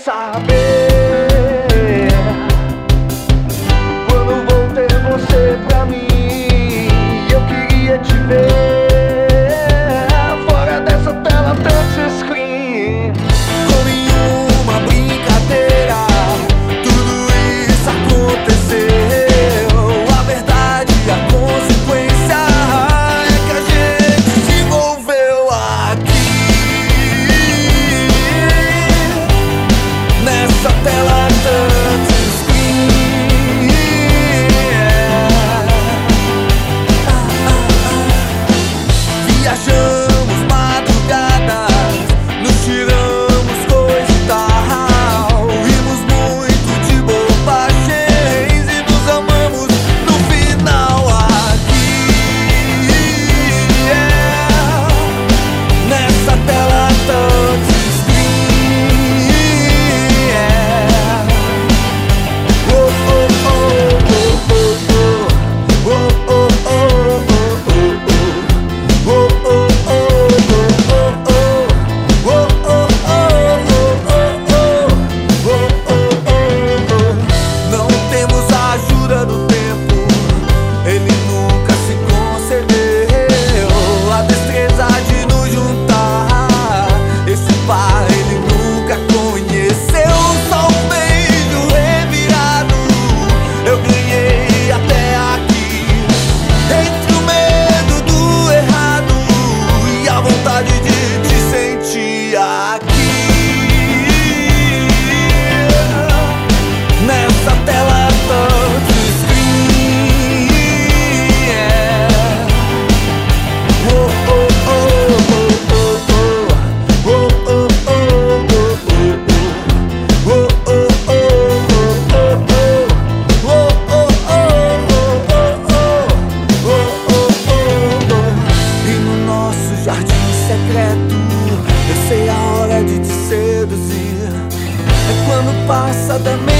sabe. passa da meia